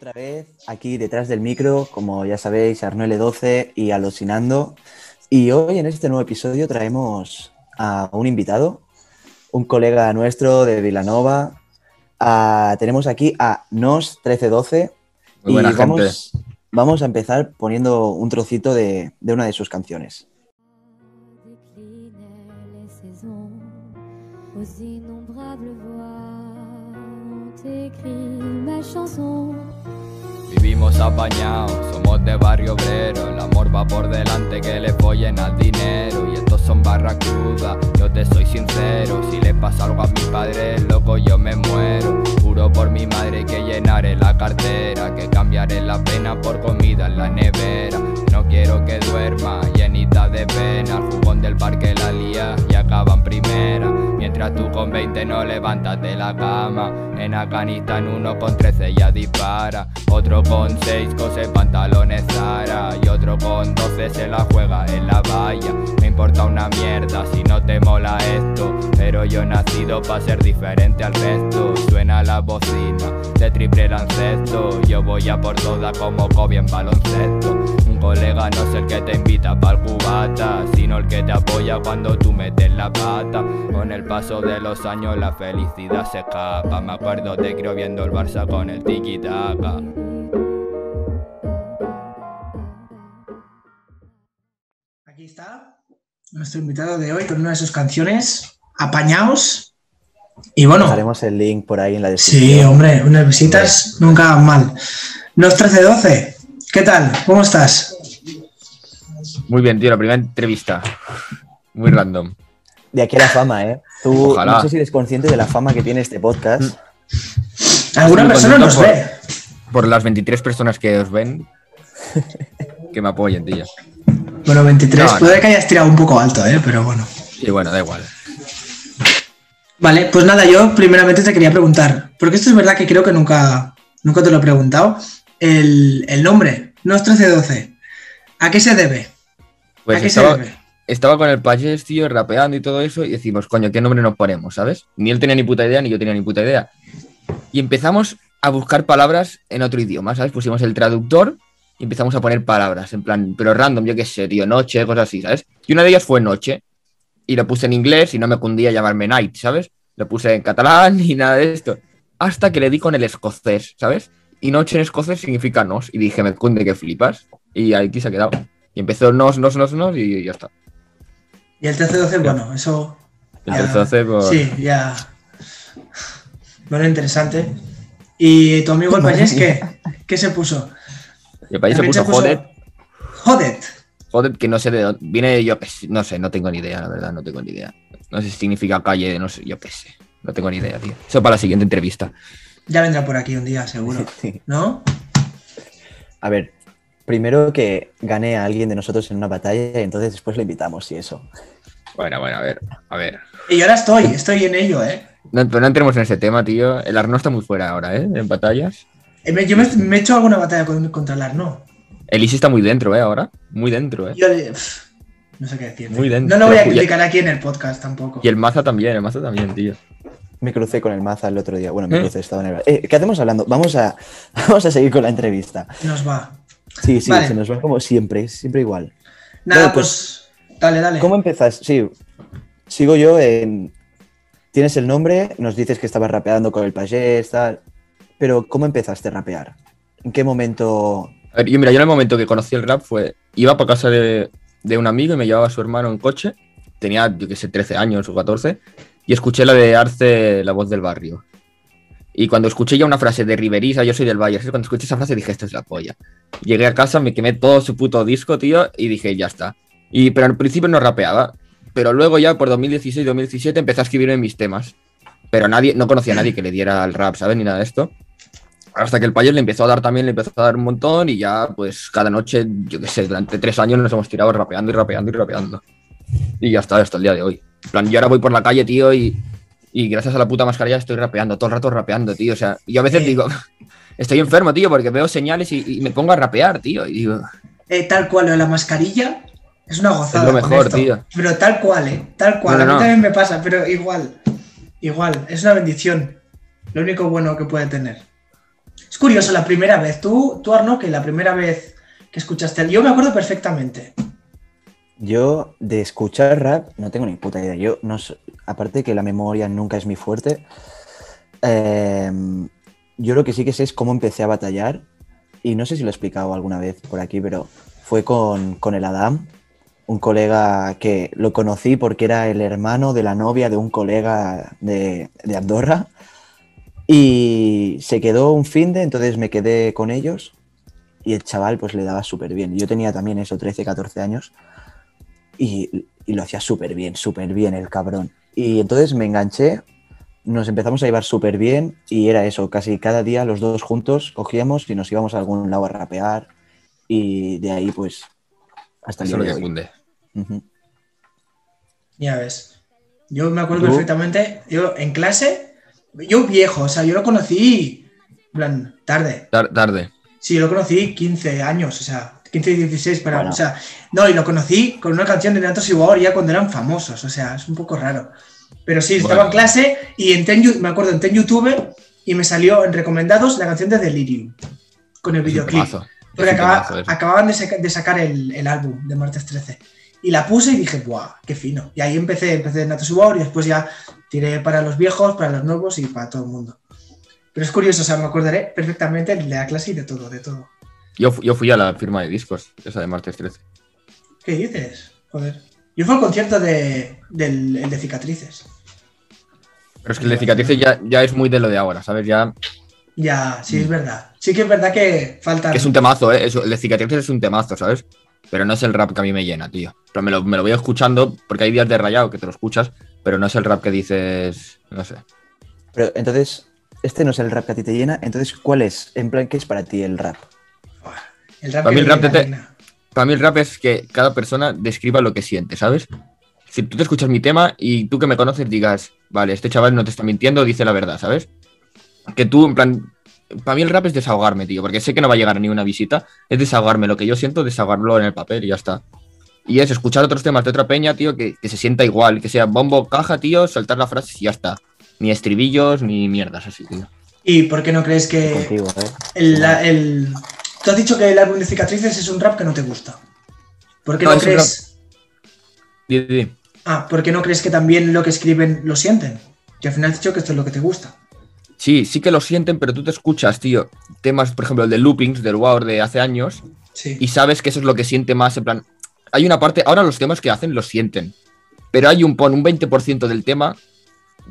otra vez aquí detrás del micro, como ya sabéis, Arnold 12 y Alucinando. Y hoy en este nuevo episodio traemos a un invitado, un colega nuestro de Vilanova. Ah, tenemos aquí a Nos1312 Muy y buena vamos, vamos a empezar poniendo un trocito de, de una de sus canciones. aux innombrables voix ont écrit ma chanson. Vivimos apañados, somos de barrio obrero. El amor va por delante que le follen al dinero. Y estos son barracudas, yo te soy sincero. Si le pasa algo a mi padre, loco, yo me muero. Juro por mi madre que llenaré la cartera. Que cambiaré la pena por comida en la nevera. No quiero que duerma, llenita de pena. El jugón del parque la lía y acaba en primera. Mientras tú con 20 no levantas de la cama. En Afganistán uno con 13 ya dispara. Otro con 6 cose pantalones Zara. Y otro con 12 se la juega en la valla. Me importa una mierda si no te mola esto. Pero yo he nacido para ser diferente al resto. Suena la bocina de triple lancesto. Yo voy a por toda como Kobe en baloncesto. Colega no es el que te invita pa'l cubata, sino el que te apoya cuando tú metes la pata. Con el paso de los años la felicidad se escapa. Me acuerdo de creo viendo el Barça con el tiki taka. Aquí está nuestro invitado de hoy con una de sus canciones, Apañaos. Y bueno, Dejaremos el link por ahí en la sí, descripción. hombre, unas visitas nunca van mal. Los 1312, ¿qué tal? ¿Cómo estás? Muy bien, tío, la primera entrevista. Muy random. De aquí a la fama, ¿eh? Tú Ojalá. no sé si eres consciente de la fama que tiene este podcast. Alguna Estoy persona nos por- ve. Por las 23 personas que os ven, que me apoyen, tío. Bueno, 23, No, no. puede que hayas tirado un poco alto, ¿eh? pero bueno. Y bueno, da igual. Vale, pues nada, yo primeramente te quería preguntar, porque esto es verdad que creo que nunca, nunca te lo he preguntado. El, el nombre, no es 1312. ¿A qué se debe? Pues ¿A qué se estaba, debe? estaba con el Payés, tío, rapeando y todo eso, y decimos, coño, ¿qué nombre nos ponemos, sabes? Ni él tenía ni puta idea, ni yo tenía ni puta idea. Y empezamos a buscar palabras en otro idioma, ¿sabes? Pusimos el traductor y empezamos a poner palabras, en plan, pero random, yo qué sé, tío, noche, cosas así, ¿sabes? Y una de ellas fue noche, y lo puse en inglés y no me cundía llamarme night, ¿sabes? Lo puse en catalán y nada de esto. Hasta que le di con el escocés, ¿sabes? Y noche en escocés significa nos, y dije, me cunde que flipas, y aquí se ha quedado. Y empezó nos, nos, nos, nos, y ya está. Y el 1312, bueno, eso... El ya- 13-12 por- Sí, ya... Bueno, interesante. ¿Y tu amigo el payés qué? ¿Qué se puso? El país se puso joder, Jodet. joder, que no sé de dónde. Viene yo, qué sé, no sé, no tengo ni idea, la verdad, no tengo ni idea. No sé si significa calle, no sé, yo qué sé. No tengo ni idea, tío. Eso para la siguiente entrevista. Ya vendrá por aquí un día, seguro. Sí. ¿No? A ver, primero que gane a alguien de nosotros en una batalla y entonces después le invitamos y eso. Bueno, bueno, a ver, a ver. Y yo ahora estoy, estoy en ello, ¿eh? No, pero no entremos en ese tema, tío. El Arno está muy fuera ahora, ¿eh? En batallas. Eh, me- Yo me, me he hecho alguna batalla con- contra el Arno. El Isi está muy dentro, ¿eh? Ahora. Muy dentro, ¿eh? Yo le- pff, no sé qué decir. Muy dentro. No lo voy a criticar aquí en el podcast tampoco. Y el Maza también, el Maza también, tío. Me crucé con el Maza el otro día. Bueno, me ¿Eh? crucé, estaba en el... Eh, ¿Qué hacemos hablando? Vamos a, vamos a seguir con la entrevista. Nos va. Sí, sí, Vale. se nos va como siempre, siempre igual. Nada, Bueno, pues, Dale, dale. ¿Cómo empezas? Sí, sigo yo en... Tienes el nombre, nos dices que estabas rapeando con el payés, tal... Pero ¿cómo empezaste a rapear? ¿En qué momento...? A ver, yo, mira, yo en el momento que conocí el rap fue. Iba para casa de, de un amigo y me llevaba a su hermano en coche. Tenía, yo qué sé, 13 años o 14. Y escuché la de Arce, la voz del barrio. Y cuando escuché ya una frase de Riveriza, yo soy del Valle, cuando escuché esa frase dije, esta es la polla. Llegué a casa, me quemé todo su puto disco, tío, y dije, ya está. Y, pero al principio no rapeaba. Pero luego ya por 2016-2017 empecé a escribir mis temas. Pero nadie, no conocía a nadie que le diera al rap, ¿sabes? Ni nada de esto. Hasta que el payés le empezó a dar también, le empezó a dar un montón y ya, pues cada noche, yo qué sé, durante tres años nos hemos tirado rapeando y rapeando y rapeando. Y ya está, hasta el día de hoy. Plan, yo ahora voy por la calle, tío, y, y gracias a la puta mascarilla estoy rapeando, todo el rato rapeando, tío. O sea, yo a veces Eh. digo, estoy enfermo, tío, porque veo señales y, y me pongo a rapear, tío. Y digo, Eh, tal cual, lo de la mascarilla es una gozada. Es lo mejor, tío. Pero tal cual, ¿eh? Tal cual. No, no, a mí no. también me pasa, pero igual. Igual, es una bendición. Lo único bueno que puede tener. Es curioso, la primera vez, tú, tú Arno, que la primera vez que escuchaste, yo me acuerdo perfectamente. Yo de escuchar rap no tengo ni puta idea. Yo no sé- aparte que la memoria nunca es mi fuerte. eh, yo lo que sí que sé es cómo empecé a batallar. Y no sé si lo he explicado alguna vez por aquí, pero fue con, con el Adam, un colega que lo conocí porque era el hermano de la novia de un colega de, de Andorra. Y se quedó un fin de, entonces me quedé con ellos. Y el chaval pues le daba súper bien. Yo tenía también eso, 13, 14 años y, y lo hacía súper bien, súper bien el cabrón. Y entonces me enganché, nos empezamos a llevar súper bien y era eso, casi cada día los dos juntos cogíamos y nos íbamos a algún lado a rapear y de ahí pues hasta el Eso es día lo de que hoy. cunde. Ya ves. Yo me acuerdo ¿Tú? perfectamente, yo en clase, yo viejo, o sea, yo lo conocí, en plan, tarde. Tar- tarde. Sí, yo lo conocí 15 años, o sea, 15 y 16, para, Bueno. o sea, no, y lo conocí con una canción de Natos y Bauer ya cuando eran famosos, o sea, es un poco raro. Pero sí, estaba Bueno. en clase y entré en, me acuerdo, entré en YouTube y me salió en recomendados la canción de Delirium, con el videoclip. Porque acaba- acababan de, saca- de sacar el, el álbum de martes 13. Y la puse y dije, ¡buah! ¡Qué fino! Y ahí empecé, empecé Natos y Bauer y después ya tiré para los viejos, para los nuevos y para todo el mundo. Pero es curioso, o sea, me acordaré perfectamente de la clase y de todo, de todo. Yo, yo fui a la firma de discos, esa de martes 13. ¿Qué dices? Joder. Yo fui al concierto de, del el de cicatrices. Pero es que el de cicatrices ya, ya es muy de lo de ahora, ¿sabes? Ya. Ya, sí, es verdad. Sí que es verdad que faltan. Mm. Que es un temazo, ¿eh? Eso, el de cicatrices es un temazo, ¿sabes? Pero no es el rap que a mí me llena, tío. Pero me lo, me lo voy escuchando porque hay días de rayado que te lo escuchas, pero no es el rap que dices. No sé. Pero entonces, este no es el rap que a ti te llena, entonces ¿cuál es? En plan, ¿qué es para ti el rap? El rap Para mí que el rap me te- llena. Para mí el rap es que cada persona describa lo que siente, ¿sabes? Si tú te escuchas mi tema y tú que me conoces digas, vale, este chaval no te está mintiendo, dice la verdad, ¿sabes? Que tú, en plan, para mí el rap es desahogarme, tío, porque sé que no va a llegar a ninguna visita, es desahogarme lo que yo siento, desahogarlo en el papel y ya está. Y es escuchar otros temas de otra peña, tío, que, que se sienta igual, que sea bombo, caja, tío, soltar la frase y ya está. Ni estribillos, ni mierdas así, tío. ¿Y por qué no crees que Contigo, ¿eh? el, la- el- Tú has dicho que el álbum de cicatrices es un rap que no te gusta. ¿Por qué No, crees? Ah, ¿por qué no crees que también lo que escriben lo sienten? Que al final has dicho que esto es lo que te gusta. Sí, sí que lo sienten, pero tú te escuchas, tío, temas, por ejemplo, el de Loopings, del WoW de hace años, Sí. y sabes que eso es lo que siente más, en plan, hay una parte, ahora los temas que hacen los sienten, pero hay un, pon, un 20% del tema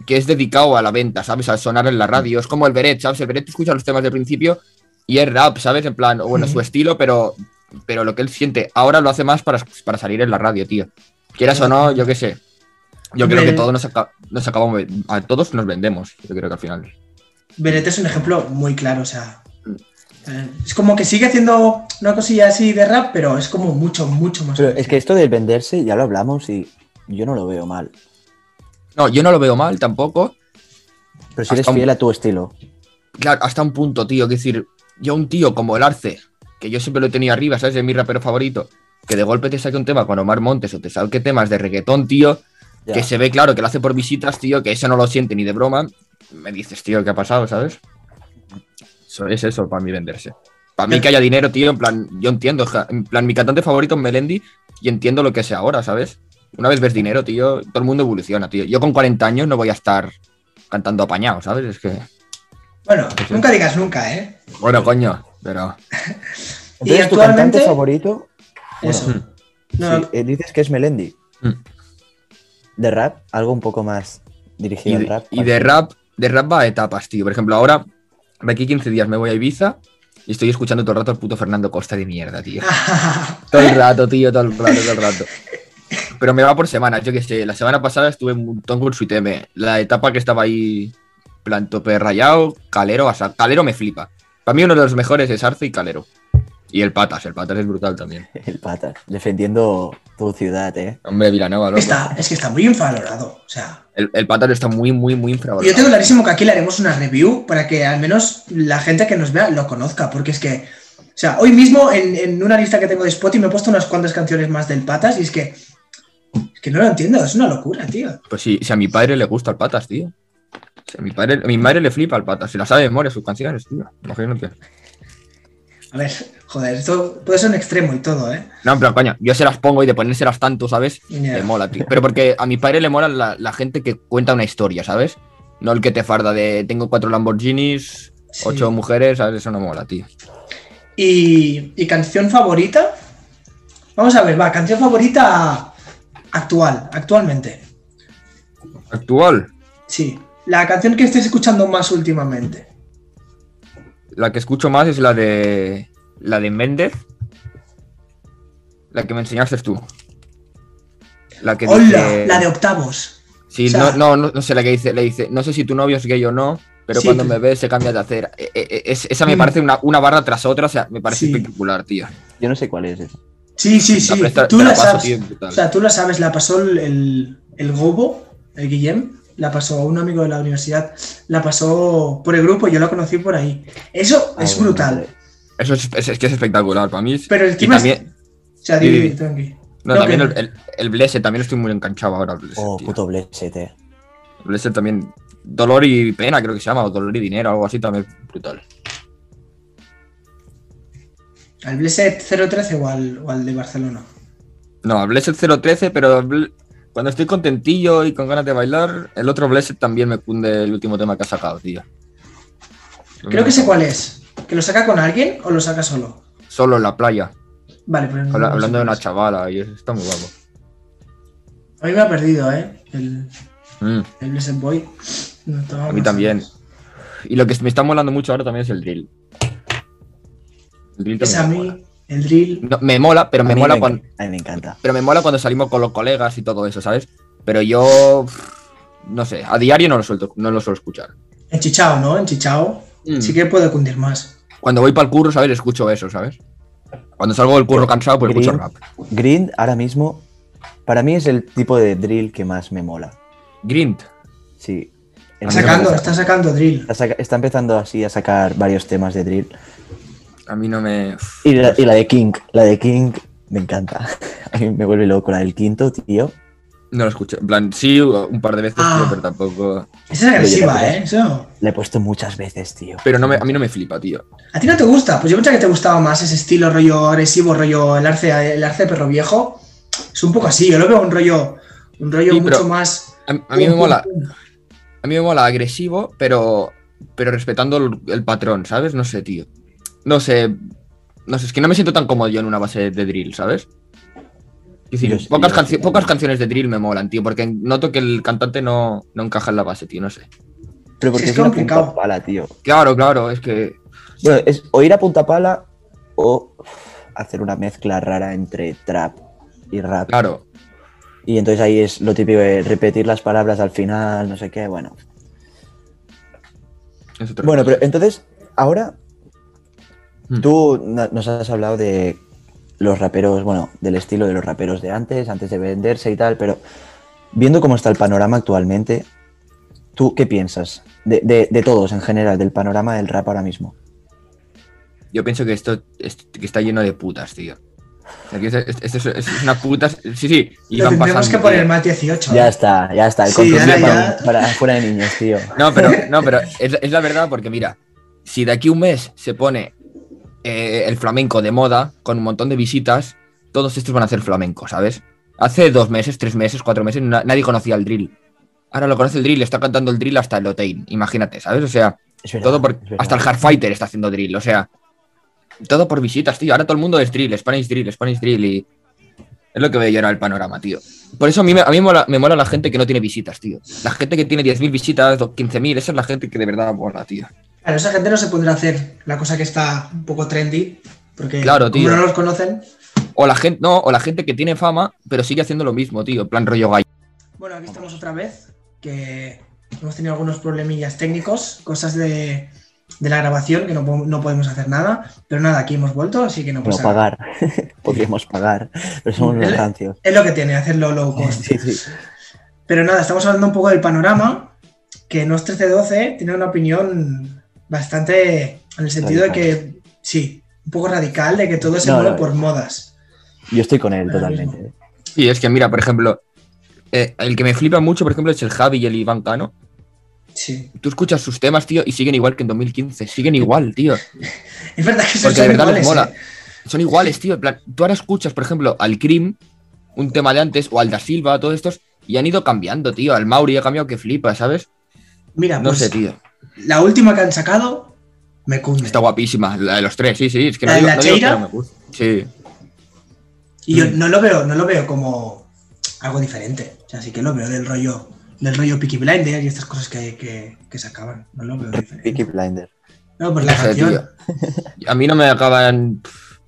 que es dedicado a la venta, ¿sabes? A sonar en la radio, es como el Beret, ¿sabes? El Beret tú escuchas los temas del principio y es rap, ¿sabes? En plan, bueno, su estilo, pero, pero lo que él siente, ahora lo hace más para, para salir en la radio, tío. Quieras o no, yo qué sé. Yo creo que todos nos, aca- nos acabamos, a todos nos vendemos, yo creo que al final. Beret es un ejemplo muy claro, o sea. eh, Es como que sigue haciendo una cosilla así de rap, pero es como mucho, mucho más. Pero es que esto del venderse ya lo hablamos y yo no lo veo mal. No, yo no lo veo mal tampoco. Pero si eres Hasta un- fiel a tu estilo. Claro, hasta un punto, tío. Es decir, yo un tío como el Arce, que yo siempre lo he tenido arriba, ¿sabes? Es mi rapero favorito. Que de golpe te saque un tema con Omar Montes o te saque temas de reggaetón, tío. Ya. Que se ve claro que lo hace por visitas, tío. Que eso no lo siente ni de broma. Me dices, tío, ¿qué ha pasado, sabes? Eso es eso para mí venderse. Para mí que haya dinero, tío, en plan, yo entiendo. En plan, mi cantante favorito es Melendi y entiendo lo que es ahora, ¿sabes? Una vez ves dinero, tío, todo el mundo evoluciona, tío. Yo con 40 años no voy a estar cantando apañado, ¿sabes? Es que. Bueno, nunca digas nunca, ¿eh? Bueno, coño, pero. Y Entonces, tu actualmente- cantante favorito, Eso. Bueno, No, sí, eh, dices que es Melendi. Mm. De rap, algo un poco más dirigido al rap. y de rap, de rap va a etapas, tío. Por ejemplo, ahora, de aquí 15 días me voy a Ibiza y estoy escuchando todo el rato al puto Fernando Costa de mierda, tío. Todo el rato, tío, todo el rato, todo el rato. Pero me va por semanas, yo qué sé. La semana pasada estuve un montón con su ITM. La etapa que estaba ahí, plan tope rayado, Calero, o sea, Calero me flipa. Para mí uno de los mejores es Arce y Calero. Y el Patas, el Patas es brutal también. El patas, defendiendo tu ciudad, ¿eh? Hombre, Vilanova, loco. está, es que está muy infravalorado. O sea, El, el Patas está muy, muy, muy infravalorado. yo tengo clarísimo que aquí le haremos una review para que al menos la gente que nos vea lo conozca, porque es que, o sea, hoy mismo en, en una lista que tengo de Spotify me he puesto unas cuantas canciones más del Patas y es que, es que no lo entiendo, es una locura, tío. Pues sí, si a mi padre le gusta el patas, tío. A mi, padre, mi madre le flipa al pata, se la sabe de memoria sus canciones, tío. Imagínate. A ver, joder, esto puede ser un extremo y todo, ¿eh? No, pero coño, yo se las pongo y de ponérselas tanto, ¿sabes? Ya. Le mola, tío. Pero porque a mi padre le mola la, la gente que cuenta una historia, ¿sabes? No el que te farda de tengo cuatro Lamborghinis, Sí. ocho mujeres, ¿sabes? Eso no mola, tío. ¿Y, y canción favorita? Vamos a ver, va, canción favorita actual, actualmente. Actual, Sí, la canción que estés escuchando más últimamente. la que escucho más es la de. La de Méndez. La que me enseñaste tú. La que ¡Hola! dice- La de octavos. Sí, o sea- no, no, no, no sé la que dice, le dice, no sé si tu novio es gay o no, pero Sí, cuando me ves se cambia de hacer. Eh, eh, eh, es- esa me Mm. parece una, una barra tras otra, o sea, me parece Sí. espectacular, tío. Yo no sé cuál es esa. Sí, sí, sí. La presta- tú la, sabes. tío, o sea, tú la sabes, la pasó el, el, el Gobo, el Guillem, la pasó un amigo de la universidad, la pasó por el grupo, yo la conocí por ahí. Eso Ah, es bueno, brutal. vale. Eso es, es- es que es espectacular para mí. Pero el es- también, O sea, di, sí. tranqui. no, no, también que- el, el, el Blessed, también estoy muy enganchado ahora. al Blessed, Oh, tío. puto Blessed, eh. El Blessed también. Dolor y pena, creo que se llama, o dolor y dinero, algo así también brutal. ¿Al Blessed 013 o al, o al de Barcelona? No, Blessed 013, pero cuando estoy contentillo y con ganas de bailar, el otro Blessed también me cunde el último tema que ha sacado, tío. Creo que sé cuál es. ¿Que lo saca con alguien o lo saca solo? Solo en la playa, Vale, pues no- habla- hablando de una chavala, y está muy guapo. A mí me ha perdido, ¿eh? El, Mm, el Blessed Boy. No, a mí también. Y lo que me está molando mucho ahora también es el drill. El drill Es a mola. El drill. No, me mola, pero me mola me cuando, enc- A mí me encanta. pero me mola cuando salimos con los colegas y todo eso, ¿sabes? Pero yo no sé, a diario no lo suelto, no lo suelo escuchar. En Chichao, ¿no? En Chichao. Mm. Sí que puede cundir más. Cuando voy para el curro, ¿sabes? Escucho eso, ¿sabes? Cuando salgo del curro cansado, pues escucho Green. rap. Grind ahora mismo, para mí es el tipo de drill que más me mola. Grind. Sí. Está sacando, está sacando drill. Está, saca- está empezando así a sacar varios temas de drill. A mí no me. Y la, y la de King, la de King me encanta. A mí me vuelve loco la del quinto, tío. No lo escucho. En plan, sí, un par de veces, Ah. tío, pero tampoco. Esa es agresiva, ¿eh? Eso. La he puesto muchas veces, tío. Pero no me, a mí no me flipa, tío. ¿A ti no te gusta? Pues yo pensaba que te gustaba más ese estilo rollo agresivo, rollo el arce, el arce de perro viejo. Es un poco así, yo lo veo un rollo, un rollo Sí, mucho más. A, a mí me mola. A mí me mola agresivo, pero. Pero respetando el, el patrón, ¿sabes? No sé, tío. No sé. No sé, es que no me siento tan cómodo yo en una base de drill, ¿sabes? Es decir, Yo sí, pocas, yo canci- sí. pocas canciones de drill me molan, tío, porque noto que el cantante no, no encaja en la base, tío, no sé. Pero porque es es, una complicado. punta pala, tío. Claro, claro, es que. Bueno, es o ir a punta pala o hacer una mezcla rara entre trap y rap. Claro. Y entonces ahí es lo típico de repetir las palabras al final, no sé qué, bueno. es otra Bueno, cosa. pero entonces, ahora Hmm. tú nos has hablado de los raperos, bueno, del estilo de los raperos de antes, antes de venderse y tal, pero viendo cómo está el panorama actualmente, ¿tú qué piensas de, de- de todos en general, del panorama del rap ahora mismo? Yo pienso que esto es- que está lleno de putas, tío. Que es, es- es- es una puta. Sí, sí. Y van pasando. que poner tío. más 18. Ya ¿eh? está, ya está, el Sí, ahora para, ya- para fuera de niños, tío. No, pero, no, pero es, es la verdad porque mira, si de aquí a un mes se pone eh, el flamenco de moda con un montón de visitas, todos estos van a hacer flamenco, ¿sabes? Hace dos meses, tres meses, cuatro meses, na- nadie conocía el drill. Ahora lo conoce el drill, está cantando el drill hasta el Otein, imagínate, ¿sabes? O sea, verdad, todo por, hasta el Hardfighter está haciendo drill, o sea, todo por visitas, tío. Ahora todo el mundo es drill, Spanish drill, Spanish drill y es lo que veo yo ahora el panorama, tío. Por eso a mí, me, a mí mola, me mola la gente que no tiene visitas, tío. La gente que tiene 10.000 visitas, o 15.000, esa es la gente que de verdad mola, tío. Claro, esa gente no se podrá hacer la cosa que está un poco trendy. Porque Claro, como tío. no los conocen. O la gente, no, o la gente que tiene fama, pero sigue haciendo lo mismo, tío. Plan rollo gallo. Bueno, aquí estamos otra vez. Que hemos tenido algunos problemillas técnicos, cosas de, de la grabación que no, no podemos hacer nada. Pero nada, aquí hemos vuelto, así que no Bueno, pasa nada. pagar. Podríamos pagar, pero somos unos ¿Eh? rancios. Es lo que tiene, hacerlo low cost. Sí, sí. Pero nada, estamos hablando un poco del panorama, que Nos 1312 tiene una opinión bastante en el sentido Radical. de que, sí, un poco radical, de que todo se No, mueve no, por modas. Yo estoy con él Ahora totalmente. mismo. Y es que, mira, por ejemplo, eh, el que me flipa mucho, por ejemplo, es el Javi y el Iván Cano. Sí. Tú escuchas sus temas, tío, y siguen igual que en 2015. Siguen igual, tío. Es verdad que son Porque de verdad iguales, les mola. ¿eh? Son iguales, tío. en plan, tú ahora escuchas, por ejemplo, al Cream, un tema de antes, o al Da Silva, todos estos, y han ido cambiando, tío. Al Mauri ha cambiado que flipa, ¿sabes? Mira, No pues sé, tío. La última que han sacado me cunde. Está guapísima, la de los tres, sí, sí. Es que ¿La no de digo, la no digo Cheira? no me guste. Sí. Y yo Mm. no lo veo, no lo veo como algo diferente. O sea, sí que lo veo del rollo, del rollo Peaky Blinders y estas cosas que, que, que sacaban. No lo veo diferente. Peaky Blinder. No, pues la canción. tío. A mí no me acaban.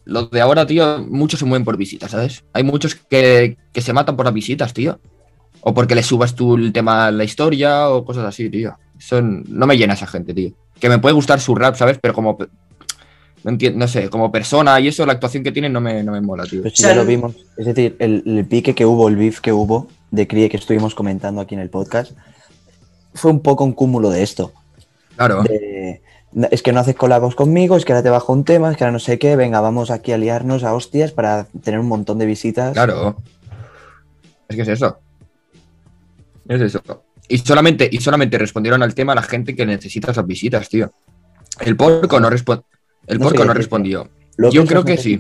Los de ahora, tío, muchos se mueven por visitas, ¿sabes? Hay muchos que, que se matan por las visitas, tío. O porque le subas tú el tema la historia o cosas así, tío. Eso n- no me llena esa gente, tío. Que me puede gustar su rap, ¿sabes? Pero como. No, entiendo, no sé, como persona y eso, la actuación que tienen no me, no me mola, tío. Pues ya lo vimos. Es decir, el, el pique que hubo, el beef que hubo de Crie que estuvimos comentando aquí en el podcast, fue un poco un cúmulo de esto. Claro. de- "No, es que no haces colabos conmigo, es que ahora te bajo un tema, es que ahora no sé qué, venga, vamos aquí a liarnos a hostias para tener un montón de visitas. Claro. Es que es eso. Es eso. Y solamente, y solamente respondieron al tema la gente que necesita esas visitas, tío. El porco no, respo- el No porco no respondió. López yo creo que sí.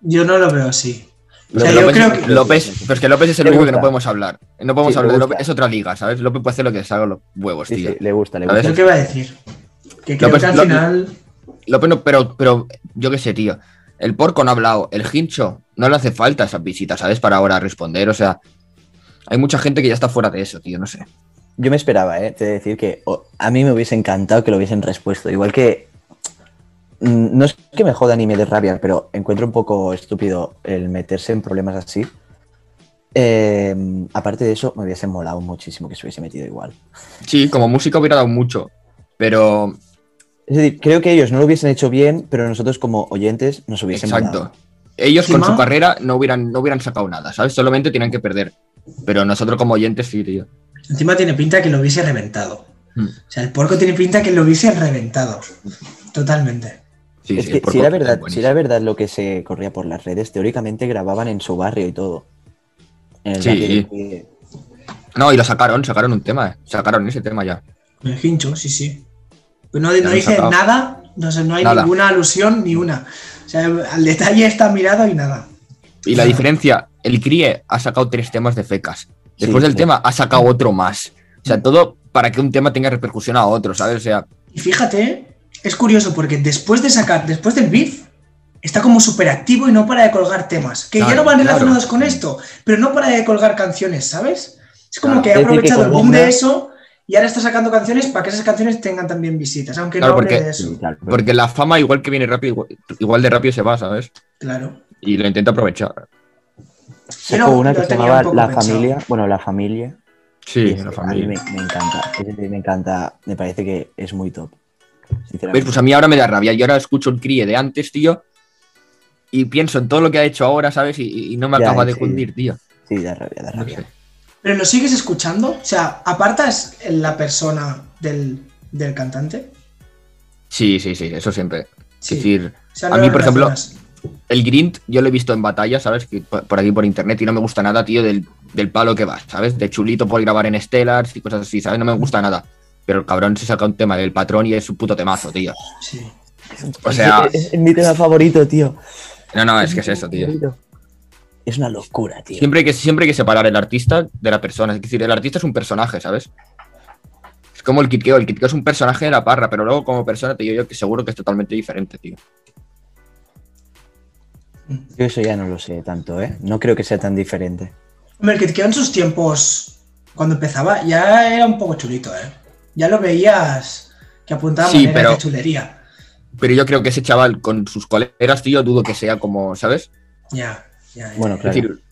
Yo no lo veo así. O sea, yo López, creo que- López- pero es que López es el Le único que no podemos hablar. No podemos Sí, hablar de. López. Es otra liga, ¿sabes? López puede hacer lo que se haga los huevos, tío. sí, le gusta, le ¿Sabes? gusta. Yo qué iba a decir. Que creo López- que al López- final. López no, pero, pero yo qué sé, tío. El porco no ha hablado. El hincho no le hace falta esas visitas, ¿sabes? Para ahora responder. O sea, hay mucha gente que ya está fuera de eso, tío. No sé. Yo me esperaba, ¿eh? Te he de decir que a mí me hubiese encantado que lo hubiesen respuesto. Igual que. mm, No es que me joda ni me dé rabia, pero encuentro un poco estúpido el meterse en problemas así. Eh, aparte de eso, me hubiese molado muchísimo que se hubiese metido igual. Sí, como música hubiera dado mucho. Pero Es decir, creo que ellos no lo hubiesen hecho bien, pero nosotros como oyentes nos hubiesen Exacto. molado. Ellos con su carrera no hubieran, no hubieran sacado nada, ¿sabes? Solamente tienen que perder. Pero nosotros como oyentes sí, tío. Encima tiene pinta que lo hubiese reventado. Hmm. O sea, el porco tiene pinta que lo hubiese reventado. Totalmente. Sí, es sí, que si era, es verdad, si era verdad lo que se corría por las redes, teóricamente grababan en su barrio y todo. En el Sí. No, y lo sacaron, sacaron un tema. Sacaron ese tema ya. El hincho, sí, sí. Pero no, dice sacado. nada, no, sé, no hay Nada. ninguna alusión ni una. O sea, al detalle está mirado y nada. Y la diferencia, el CRIE ha sacado tres temas de fecas. Después Sí, del sí. tema ha sacado otro más. O sea, todo para que un tema tenga repercusión a otro, ¿sabes? O sea, Y fíjate, es curioso porque después de sacar, después del beef, está como súper activo y no para de colgar temas. Que ya no van claro. relacionados con esto, pero no para de colgar canciones, ¿sabes? Es como Claro. que ha aprovechado el boom de eso y ahora está sacando canciones para que esas canciones tengan también visitas, aunque Claro, no hable porque- de eso. Sí, claro. porque la fama igual que viene rápido, igual de rápido se va, ¿sabes? Claro. Y lo intenta aprovechar. Sacó una que se llamaba un La pensado. Familia. Bueno, La Familia. Sí, la a mí familia. me, me encanta. Me encanta. Me parece que es muy top. ¿Ves? Sinceramente. Pues a mí ahora me da rabia. Yo ahora escucho el CRIE de antes, tío. Y pienso en todo lo que ha hecho ahora, ¿sabes? Y, y no me Ya, acaba de sí. cundir, tío. Sí, da rabia, da No rabia. sé. ¿Pero lo sigues escuchando? O sea, ¿apartas la persona del, del cantante? Sí, sí, sí, eso siempre. Sí. Es decir, O sea, a mí, por ejemplo. El Grint yo lo he visto en batalla, ¿sabes? Que por aquí por internet y no me gusta nada, tío, del, del palo que va, ¿sabes? De chulito por grabar en Stellars y cosas así, ¿sabes? No me gusta nada. Pero el cabrón se saca un tema del patrón y es un puto temazo, tío. Sí. O sea, Es, es mi tema favorito, tío. no, no, es que es eso, tío. Es una locura, tío. Siempre hay, que, siempre hay que separar el artista de la persona. Es decir, el artista es un personaje, ¿sabes? Es como el Kitkeo. El Kitkeo es un personaje de la parra, pero luego como persona te digo yo que seguro que es totalmente diferente, tío. Yo eso ya no lo sé tanto, ¿eh? No creo que sea tan diferente. Hombre, el que en sus tiempos, cuando empezaba, ya era un poco chulito, ¿eh? Ya lo veías que apuntaba Sí, pero- de chulería. Pero yo creo que ese chaval con sus colegas, tío, dudo que sea como, ¿sabes? Ya, ya, ya. Bueno, Es claro. decir,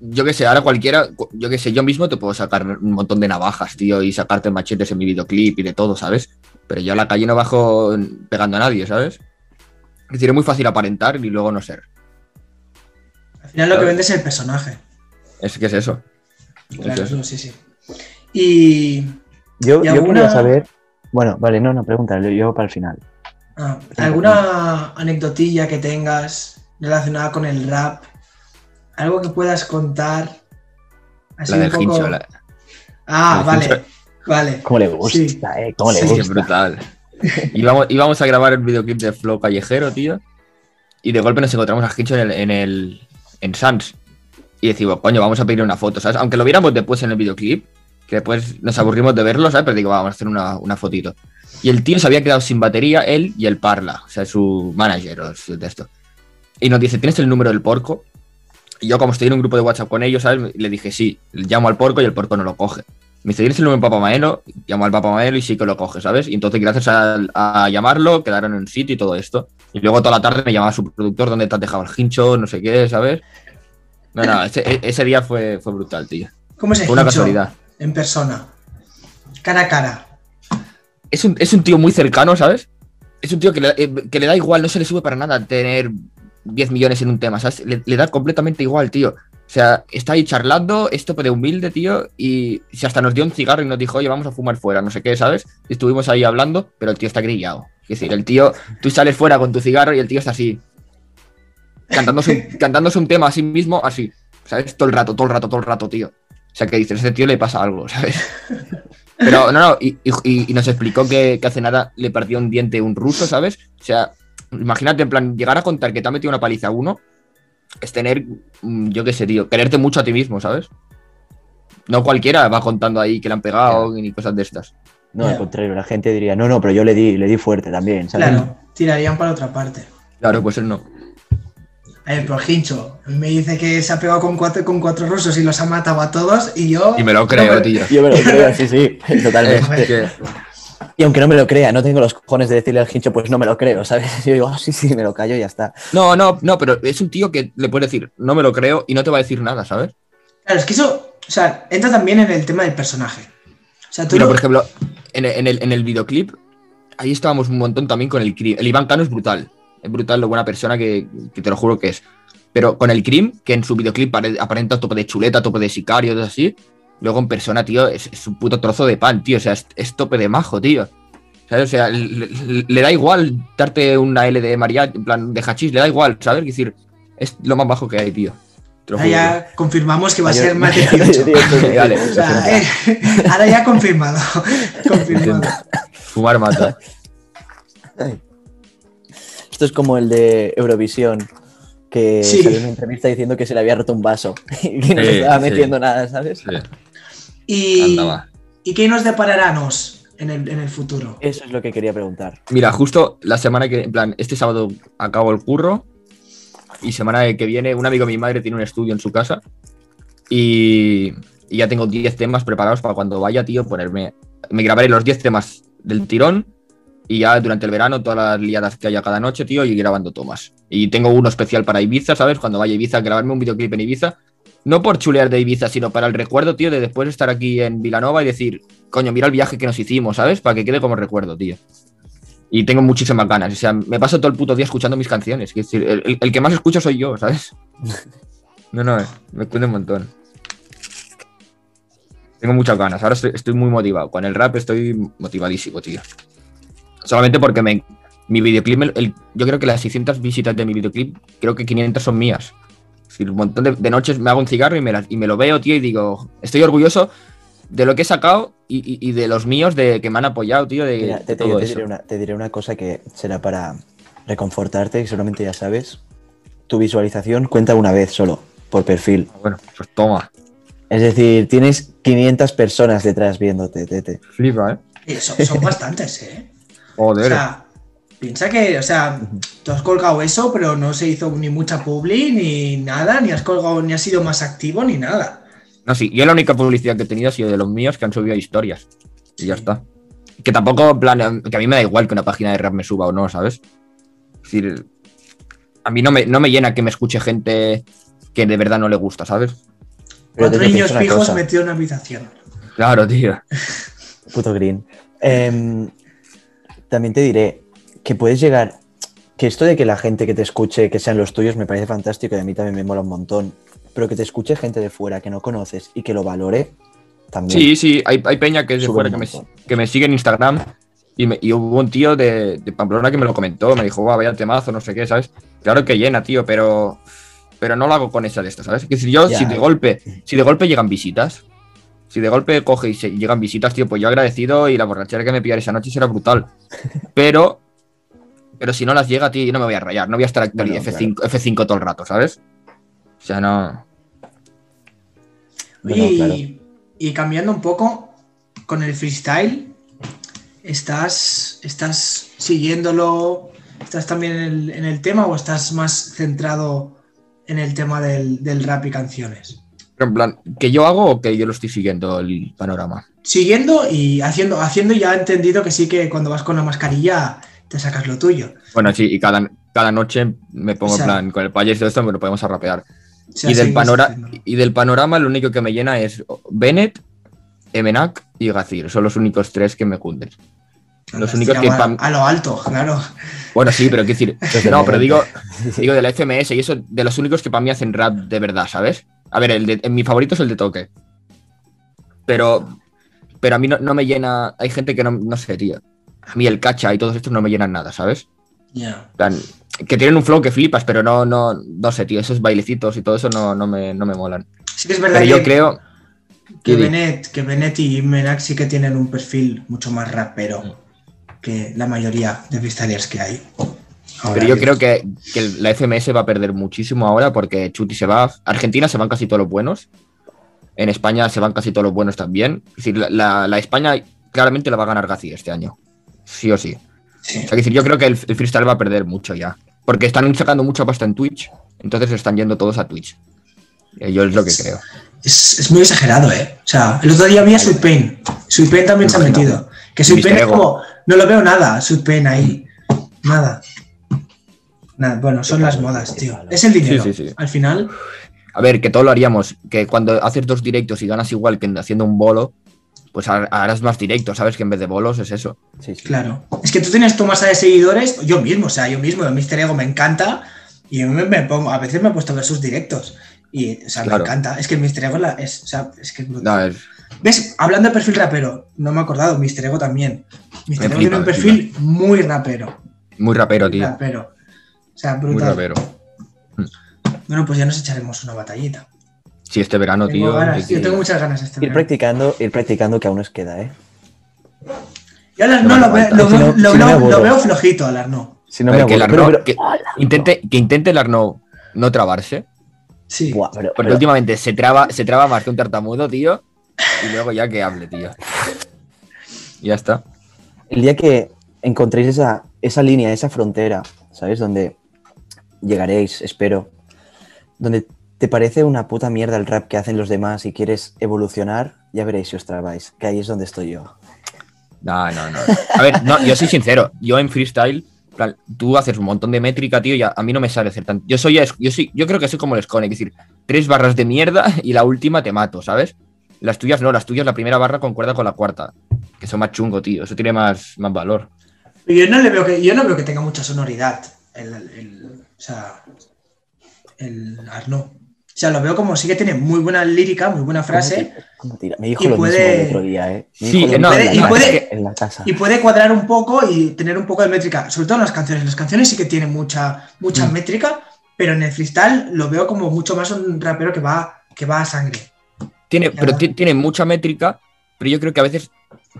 yo que sé, ahora cualquiera, yo que sé, yo mismo te puedo sacar un montón de navajas, tío, y sacarte machetes en mi videoclip y de todo, ¿sabes? Pero yo a la calle no bajo pegando a nadie, ¿sabes? Es decir, es muy fácil aparentar y luego no ser. Al final lo que vende es el personaje. Es que es eso. Claro, eso. sí, sí. Y. Yo, ¿Y yo alguna- quería saber. Bueno, vale, no, no, pregúntale, yo para el final. ah, ¿Alguna anecdotilla que tengas relacionada con el rap? ¿Algo que puedas contar? Así La un del poco- hincho. la- Ah, vale. hincho- Vale. ¿Cómo le gusta, Sí. eh? ¿Cómo le Sí, Sí, gusta? brutal. Íbamos, íbamos a grabar el videoclip de Flow Callejero, tío. Y de golpe nos encontramos a Hincho en el, en el. En Sans. Y decimos, coño, vamos a pedir una foto, ¿sabes? Aunque lo viéramos después en el videoclip, que después nos aburrimos de verlo, ¿sabes? Pero digo, vamos a hacer una, una fotito. Y el tío se había quedado sin batería, él y el Parla, o sea, su manager o su de esto. Y nos dice, ¿tienes el número del porco? Y yo, como estoy en un grupo de WhatsApp con ellos, ¿sabes? Le dije, sí, llamo al porco y el porco no lo coge. Me dice, ¿tienes el número del Papa Maelo? Llamo al Papa Maelo y sí que lo coge, ¿sabes? Y entonces, gracias a, a llamarlo, quedaron en un sitio y todo esto. Y luego toda la tarde me llamaba su productor, ¿dónde te has dejado el hincho? No sé qué, ¿sabes? No, no, ese, e- ese día fue, fue brutal, tío. ¿Cómo se Fue una casualidad. En persona. Cara a cara. Es un, es un tío muy cercano, ¿sabes? Es un tío que le, eh, que le da igual, no se le sube para nada tener 10 millones en un tema, ¿sabes? Le, le da completamente igual, tío. O sea, está ahí charlando, esto de humilde, tío, y si hasta nos dio un cigarro y nos dijo, oye, vamos a fumar fuera, no sé qué, ¿sabes? Estuvimos ahí hablando, pero el tío está grillado. Es decir, el tío, tú sales fuera con tu cigarro y el tío está así, cantándose, un- cantándose un tema a sí mismo, así, ¿sabes? Todo el rato, todo el rato, todo el rato, tío. O sea, que dices, a este tío le pasa algo, ¿sabes? Pero no, no, y, y- y nos explicó que, que hace nada le partió un diente un ruso, ¿sabes? O sea, imagínate, en plan, llegar a contar que te ha metido una paliza a uno, es tener, mm, yo qué sé, tío, quererte mucho a ti mismo, ¿sabes? No cualquiera va contando ahí que le han pegado ni cosas de estas. No, al contrario, la gente diría, no, no, pero yo le di, le di fuerte también, ¿sabes? Claro. Tirarían para otra parte. Claro, pues él no. A ver, pero Hincho me dice que se ha pegado con cuatro, con cuatro rusos y los ha matado a todos y yo... Y me lo No, creo, pero- tío. Yo me lo creo, sí, sí, Es totalmente. que- Y aunque no me lo crea, no tengo los cojones de decirle al hincho, pues no me lo creo, ¿sabes? Yo digo, "Ah, sí, sí, me lo callo y ya está. no, no, no, pero es un tío que le puedes decir, no me lo creo y no te va a decir nada, ¿sabes? Claro, es que eso, o sea, entra también en el tema del personaje. O sea, tú Mira, lo- por ejemplo, en el, en el- en el videoclip, ahí estábamos un montón también con el Crim. El Iván Cano es brutal. Es brutal lo buena persona que, que te lo juro que es. Pero con el Crim, que en su videoclip pare- aparenta tope de chuleta, tope de sicario, todo así. Luego en persona, tío, es, es un puto trozo de pan, tío. O sea, es, es tope de majo, tío. ¿Sabes? O sea, le, da igual darte una L de María, en plan de hachís, le da igual, ¿sabes? Es decir, es lo más bajo que hay, tío. Ahora ya confirmamos que va a ser más de 18. 18, Vale, O sea, eh, ahora ya confirmado. confirmado. Fumar mata. Esto es como el de Eurovisión, que Sí. salió en una entrevista diciendo que se le había roto un vaso y que no Sí, se estaba sí. metiendo nada, ¿sabes? Y, andaba. ¿Y qué nos deparará-nos en el, en el futuro? Eso es lo que quería preguntar. Mira, justo la semana que, en plan, este sábado acabo el curro y semana que viene un amigo de mi madre tiene un estudio en su casa y, y ya tengo 10 temas preparados para cuando vaya, tío, ponerme... Me grabaré los 10 temas del tirón y ya durante el verano todas las liadas que haya cada noche, tío, y grabando tomas. Y tengo uno especial para Ibiza, ¿sabes? Cuando vaya a Ibiza, grabarme un videoclip en Ibiza. No por chulear de Ibiza, sino para el recuerdo, tío, de después estar aquí en Vilanova y decir, coño, mira el viaje que nos hicimos, ¿sabes? Para que quede como recuerdo, tío. Y tengo muchísimas ganas. O sea, me paso todo el puto día escuchando mis canciones. Es decir, el, el- el que más escucho soy yo, ¿sabes? No, no, eh, me cuento un montón. Tengo muchas ganas. Ahora estoy, estoy muy motivado. Con el rap estoy motivadísimo, tío. Solamente porque me, mi videoclip, el- yo creo que las 600 visitas de mi videoclip, creo que 500 son mías. Un montón de, de noches me hago un cigarro y me, las- y me lo veo, tío, y digo, estoy orgulloso de lo que he sacado y, y- y de los míos de que me han apoyado, tío, de, Mira, de te, te- todo te eso. diré una, te diré una cosa que será para reconfortarte y solamente ya sabes. Tu visualización cuenta una vez solo, por perfil. Bueno, pues toma. Es decir, tienes 500 personas detrás viéndote, tete. Flipa, ¿eh? Son, son bastantes, ¿eh? O Joder. sea, piensa que, o sea, tú has colgado eso, pero no se hizo ni mucha publi, ni nada, ni has colgado, ni has sido más activo, ni nada. No, sí, yo la única publicidad que he tenido ha sido de los míos que han subido historias. Y ya está. Que tampoco, en plan, que a mí me da igual que una página de rap me suba o no, ¿sabes? Es decir, a mí no me, no me llena que me escuche gente que de verdad no le gusta, ¿sabes? Pero Cuatro niños cosa, metidos en una habitación. Claro, tío. Puto green. Em, también te diré que puedes llegar. Que esto de que la gente que te escuche, que sean los tuyos, me parece fantástico y a mí también me mola un montón. Pero que te escuche gente de fuera que no conoces y que lo valore, también. Sí, sí, hay, hay peña que es de fuera que me, que me sigue en Instagram y, me- y hubo un tío de, de Pamplona que me lo comentó, me dijo, "Buah, vaya temazo, no sé qué, ¿sabes? Claro que llena, tío, pero, pero no lo hago con esa de esto, ¿sabes? Es decir, yo, si de golpe, si de golpe llegan visitas, Si de golpe coge y se llegan visitas, tío, pues yo agradecido y la borrachera que me pillaré esa noche será brutal. Pero, pero si no las llega, tío, yo no me voy a rayar. No voy a estar aquí No, no, F5, F5 todo el rato, ¿sabes? O sea, no. Bueno, y, claro. y cambiando un poco con el freestyle, ¿estás, estás siguiéndolo? ¿Estás también en el, en el tema o estás más centrado en el tema del, del rap y canciones? Pero en plan, ¿que yo hago o que yo lo estoy siguiendo el panorama? Siguiendo y haciendo, haciendo ya he entendido que sí que cuando vas con la mascarilla te sacas lo tuyo. Bueno, sí, y cada, cada noche me pongo O sea- en plan, con el payaso y todo esto, me lo podemos a rapear. O sea, y, del panora- y del panorama lo único que me llena es Bennett, Emenak y Gazir. Son los únicos tres que me cunden. Los únicos que a, lo alto, claro. Bueno, sí, pero quiero decir. No, pero digo, digo de la FMS y eso, de los únicos que para mí hacen rap de verdad, ¿sabes? A ver, el de- mi favorito es el de toque. Pero, pero a mí no, no me llena. Hay gente que no, no sé, tío. A mí el cacha y todos estos no me llenan nada, ¿sabes? Plan, que tienen un flow que flipas, pero no, no, no sé, tío. Esos bailecitos y todo eso no, no, me, no me molan. Sí que es verdad Pero yo que, creo. que. Bennett, que Bennett y Menak sí que tienen un perfil mucho más rapero que la mayoría de freestylers que hay. Ahora Pero yo creo que, la FMS va a perder muchísimo ahora porque Chuti se va. Argentina se van casi todos los buenos. En España se van casi todos los buenos también. Es decir, la, la- la España claramente la va a ganar Gazi este año. Sí o sí. Sí. O sea, que decir, yo creo que el, el freestyle va a perder mucho ya. Porque están sacando mucha pasta en Twitch. Entonces están yendo todos a Twitch. Eh, Yo es lo que creo. Es, es muy exagerado, ¿eh? O sea, el otro día vi a Sweet Pain. Sweet Pain también se ha metido. Que Sweet. Pain es como. No lo veo nada, Sweet Pain ahí. Nada. Nada, bueno, son las modas, tío. Es el dinero. Sí, sí, sí. Al final, A ver, que todo lo haríamos. Que cuando haces dos directos y ganas igual que haciendo un bolo, pues har- harás más directos, ¿sabes? Que en vez de bolos es eso. Sí, sí. claro. Es que tú tienes tu masa de seguidores, yo mismo, o sea, yo mismo, el Mr. Ego me encanta y yo me, me pongo, a veces me he puesto a ver sus directos. Y, o sea, Claro. me encanta. Es que el Mr. Ego es, la- es, o sea, es que es brutal. No, es- ¿Ves? Hablando de perfil rapero, no me he acordado, Mr. Ego también. Mr. Me Ego tiene un perfil muy rapero. muy rapero, muy tío. rapero. O sea, Muy brutal. rapero. Bueno, pues ya nos echaremos una batallita. Sí, este verano, Tengo tío. ganas, que- Yo tengo muchas ganas este Ir verano. practicando, ir practicando que aún nos queda, ¿eh? Yo al No lo, veo- aguanta. lo Si veo- no- lo si no me veo- aburro. lo veo flojito al Arnaud. Si no me que el aburro, Arnaud- pero- que intente, que intente el Arnaud no trabarse. Sí. Buah, pero- Porque pero- últimamente se traba, se traba más que un tartamudo, tío. Y luego ya que hable, tío. Y ya está. el día que encontréis esa, esa línea, esa frontera, ¿sabes? Donde llegaréis, espero. Donde te parece una puta mierda el rap que hacen los demás y quieres evolucionar, ya veréis si os trabáis, que ahí es donde estoy yo. No, no, no. A ver, no, yo soy sincero. Yo en freestyle, plan, tú haces un montón de métrica, tío, y a, a mí no me sale hacer tanto. Yo soy, yo soy, yo creo que soy como el Scone, es decir, tres barras de mierda y la última te mato, ¿sabes? Las tuyas no, las tuyas la primera barra concuerda con la cuarta. Que son más chungo, tío. Eso tiene más, más valor. Yo no le veo que, yo no veo que tenga mucha sonoridad el, el- o sea, el Arnaud. O sea, lo veo como sí que tiene muy buena lírica, muy buena frase ¿Cómo tira? Me dijo Y lo puede- mismo el otro día, ¿eh? Me Sí, no, y puede- casa, y puede- en la casa. y puede cuadrar un poco y tener un poco de métrica, sobre todo en las canciones. Las canciones sí que tienen mucha, mucha Mm. métrica, pero en el freestyle lo veo como mucho más un rapero que va, que va a sangre. Tiene, pero ti- tiene mucha métrica, pero yo creo que a veces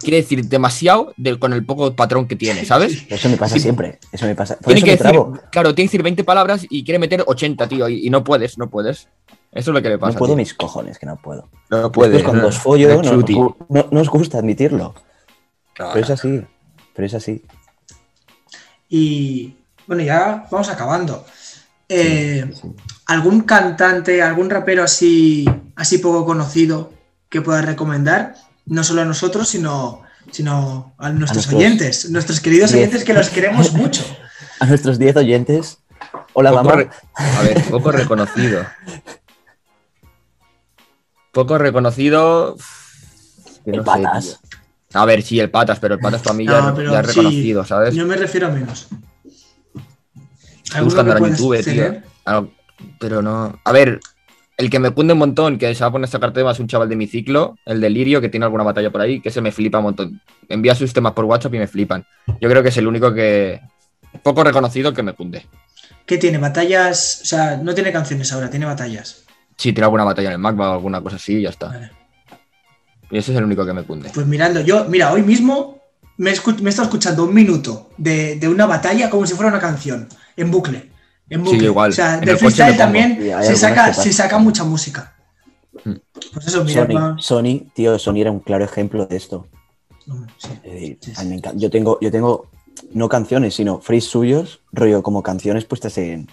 quiere decir demasiado de- con el poco patrón que tiene, ¿sabes? Eso me pasa Sí. siempre. Eso me pasa. Por Tiene eso que me decir, claro, tiene que decir 20 palabras y quiere meter 80, tío, y, y no puedes, no puedes. Eso es lo que le pasa. No puedo tío. mis cojones, que no puedo. No Después cuando os follo, Es no, no- no os gusta admitirlo. Pero es así. Pero es así. Y bueno, ya vamos acabando. Eh, Sí. ¿Algún cantante, algún rapero así, así poco conocido que puedas recomendar? No solo a nosotros, sino, sino a nuestros nuestros oyentes, nuestros queridos diez. oyentes que los queremos mucho. A nuestros 10 oyentes. Hola, Poco mamá. re- A ver, poco reconocido. Poco reconocido. El no patas. A ver, sí, el patas, pero el patas para mí ya, No, pero ya es sí, reconocido, ¿sabes? Yo me refiero a menos. Estoy buscando puedes YouTube, tío. pero no. A ver, el que me cunde un montón, que se va a poner esta carta es un chaval de mi ciclo, el de Lirio, que tiene alguna batalla por ahí, que se me flipa un montón. Envía sus temas por WhatsApp y me flipan. Yo creo que es el único que. Poco reconocido que me cunde. ¿Qué tiene? ¿Batallas? O sea, no tiene canciones ahora, tiene batallas. Si tiene alguna batalla en el Mac o alguna cosa así, ya está. Vale. Y ese es el único que me cunde. Pues mirando, yo, mira, hoy mismo me he, escu- me he estado escuchando un minuto de, de una batalla como si fuera una canción, en bucle. En bucle. yo igual. O sea, me freestyle pongo. también Sí, se saca, se saca mucha música. Hmm. Pues eso, mira, Sony, Sony, tío, Sony era un claro ejemplo de esto. sí. Sí, sí. me. Yo tengo, yo tengo no canciones, sino frees suyos, rollo como canciones puestas en,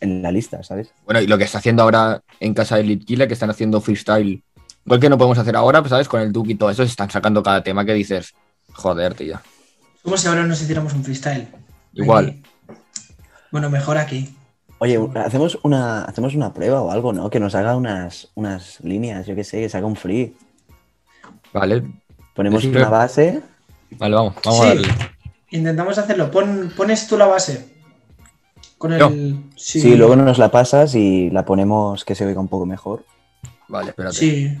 en la lista, ¿sabes? Bueno, y lo que está haciendo ahora en casa de Litkila, que están haciendo freestyle. Igual que no podemos hacer ahora, pues, ¿sabes? Con el Duke y todo eso, se están sacando cada tema que dices, joder, tío. Como si ahora nos hiciéramos un freestyle. Igual. Aquí. Bueno, mejor aquí. Oye, hacemos una, hacemos una prueba o algo, ¿no? Que nos haga unas, unas líneas, yo qué sé, que se haga un free. Vale, Ponemos una base. vale, vamos, vamos Sí. a darle. Intentamos hacerlo. Pon, pones tú la base. Con el. Sí, Sí, luego nos la pasas y la ponemos que se oiga un poco mejor. Vale, espérate. Sí.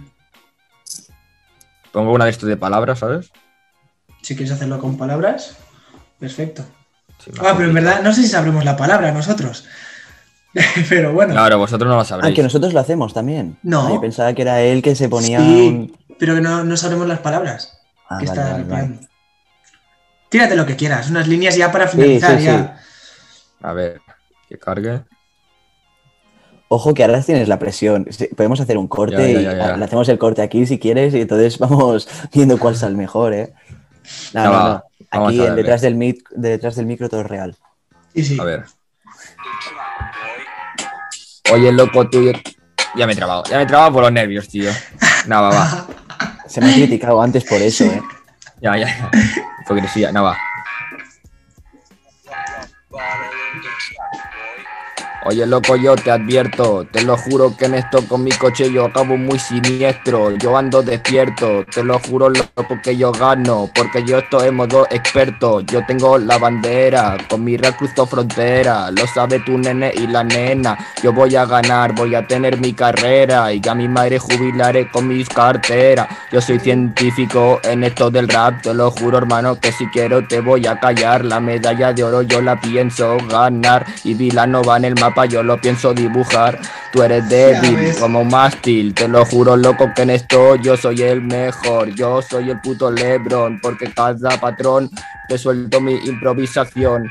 Pongo una de estas de palabras, ¿sabes? Si quieres hacerlo con palabras, perfecto. Ah, pero en verdad no sé si sabremos la palabra nosotros. pero bueno. Claro, vosotros no lo Ah, sabréis. que nosotros lo hacemos también. No. Ah, yo pensaba que era él que se ponía. Sí, un- pero que no, no sabremos las palabras Ah, que vale, está vale, vale. rapeando. Tírate lo que quieras, unas líneas ya para finalizar. sí, ya. A ver, que cargue. Ojo que ahora tienes la presión. Podemos hacer un corte Ya, ya, y ya, ya. le hacemos el corte aquí si quieres y entonces vamos viendo cuál sale mejor, ¿eh? No, no, no. Aquí el detrás, del mic- detrás del micro todo es real. Sí, sí. A ver. Oye, loco, tú. Ya me he trabado. Ya me he trabado por los nervios, tío. Nada, va, va. Se me ha criticado antes por eso, ¿eh? Ya, ya. ya. Hipocresía, nada, va. Oye, loco, yo te advierto, te lo juro que en esto con mi coche yo acabo muy siniestro. Yo ando despierto, te lo juro, loco, que yo gano, porque yo estoy en modo experto. Yo tengo la bandera, con mi rap cruzo frontera, lo sabe tu nene y la nena. Yo voy a ganar, voy a tener mi carrera y a mi madre jubilaré con mis carteras. Yo soy científico en esto del rap, te lo juro, hermano, que si quiero te voy a callar. La medalla de oro yo la pienso ganar y Vilano va en el mapa, yo lo pienso dibujar. Tú eres débil como un mástil, te lo juro, loco, que en esto yo soy el mejor. Yo soy el puto Lebron, porque cada patrón te suelto mi improvisación.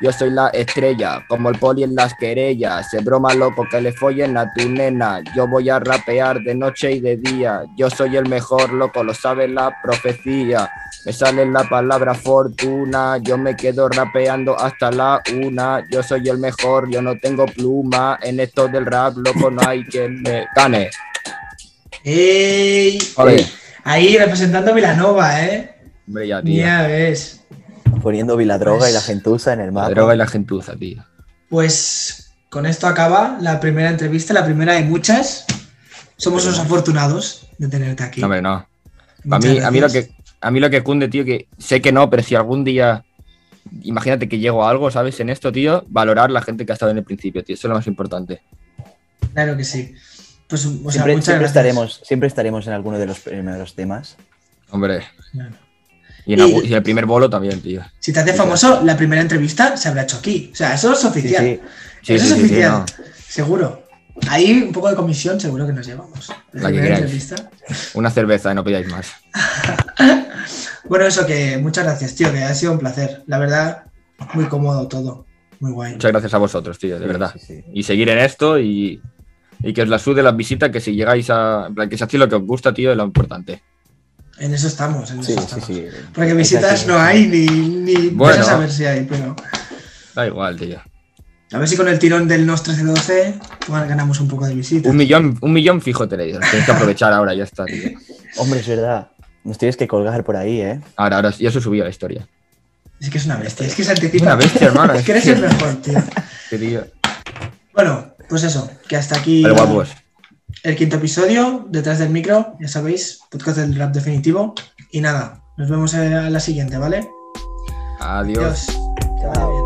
Yo soy la estrella, como el poli en las querellas. Se broma loco que le follen a tu nena. Yo voy a rapear de noche y de día. Yo soy el mejor, loco, lo sabe la profecía. Me sale la palabra fortuna. Yo me quedo rapeando hasta la una. Yo soy el mejor, yo no tengo pluma. En esto del rap, loco, no hay quien me gane. ¡Ey! Ahí representando Vilanova, ¿eh? Hombre, ya, tío. Ya ves. Poniendo Viladroga Pues- y la gentuza en el La mapa. droga y la gentuza, tío. Pues con esto acaba la primera entrevista, la primera de muchas. Somos unos afortunados de tenerte aquí. No, hombre, no. A mí, a mí lo que a mí lo que cunde, tío, que sé que no, pero si algún día imagínate que llego a algo, ¿sabes? En esto, tío, valorar la gente que ha estado en el principio, tío, eso es lo más importante. Claro que sí. Pues, o sea, Siempre, estaremos, siempre estaremos en alguno de los primeros temas. Hombre, Claro. Y en, Y- algún- y en el primer bolo también, tío. Si te hace famoso, la primera entrevista se habrá hecho aquí. O sea, eso es oficial. sí. Sí, eso sí, es sí, sí, oficial. no. Seguro. Ahí un poco de comisión seguro que nos llevamos. La La que primera queráis. entrevista. Una cerveza, no pidáis más. Bueno, eso que muchas gracias, tío, que ha sido un placer. La verdad, muy cómodo todo. Muy guay. Muchas gracias a vosotros, tío, de Sí, verdad. sí, sí. Y seguir en esto y, y que os la sude las visitas, que si llegáis a. En plan, que se hace lo que os gusta, tío, es lo importante. En eso estamos, en Sí, eso sí, estamos. sí. Porque Es visitas así. no hay ni, ni Bueno. a saber si hay, pero Da igual, tío. a ver si con el tirón del Nos 1312 pues, ganamos un poco de visitas. Un millón, un millón fijo tenéis. Tenéis que aprovechar ahora, ya está, tío. Hombre, es verdad. Nos tienes que colgar por ahí, ¿eh? Ahora, ahora, ya se subió la historia. Es que es una bestia, es que se anticipa. Una bestia, hermano. Es que eres el mejor, tío. Tío. Bueno, pues eso, que hasta aquí Vale, guapos. El quinto episodio, detrás del micro, ya sabéis, podcast del rap definitivo. Y nada, nos vemos a la siguiente, ¿vale? Adiós. Adiós. Chao.